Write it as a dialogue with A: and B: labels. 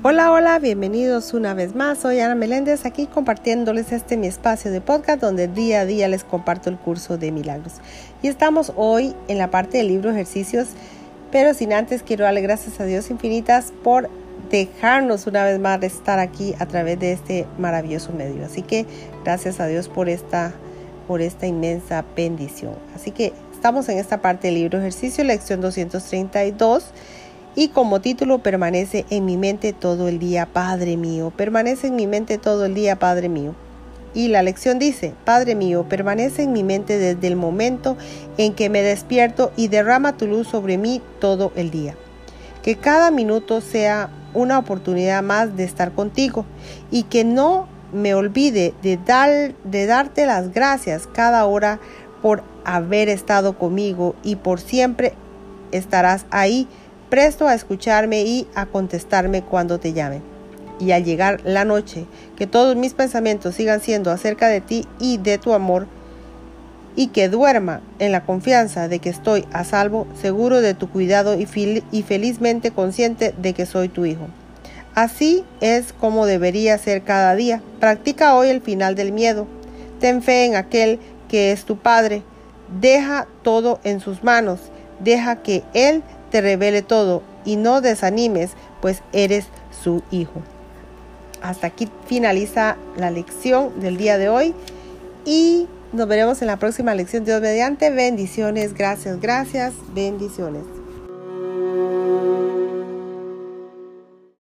A: Hola, hola, bienvenidos una vez más. Soy Ana Meléndez aquí compartiéndoles este mi espacio de podcast donde día a día les comparto el curso de milagros. Y estamos hoy en la parte del libro ejercicios, pero sin antes quiero darle gracias a Dios infinitas por dejarnos una vez más estar aquí a través de este maravilloso medio. Así que gracias a Dios por esta por esta inmensa bendición. Así que estamos en esta parte del libro ejercicio, lección 232 y como título permanece en mi mente todo el día, Padre mío, permanece en mi mente todo el día, Padre mío. Y la lección dice, Padre mío, permanece en mi mente desde el momento en que me despierto y derrama tu luz sobre mí todo el día. Que cada minuto sea una oportunidad más de estar contigo y que no me olvide de, dar, de darte las gracias cada hora por haber estado conmigo y por siempre estarás ahí presto a escucharme y a contestarme cuando te llame. Y al llegar la noche, que todos mis pensamientos sigan siendo acerca de ti y de tu amor, y que duerma en la confianza de que estoy a salvo, seguro de tu cuidado y, y felizmente consciente de que soy tu hijo. Así es como debería ser cada día. Practica hoy el final del miedo. Ten fe en aquel que es tu Padre. Deja todo en sus manos. Deja que Él te revele todo y no desanimes, pues eres su hijo. Hasta aquí finaliza la lección del día de hoy y nos veremos en la próxima lección. Dios mediante. Bendiciones, gracias, gracias, bendiciones.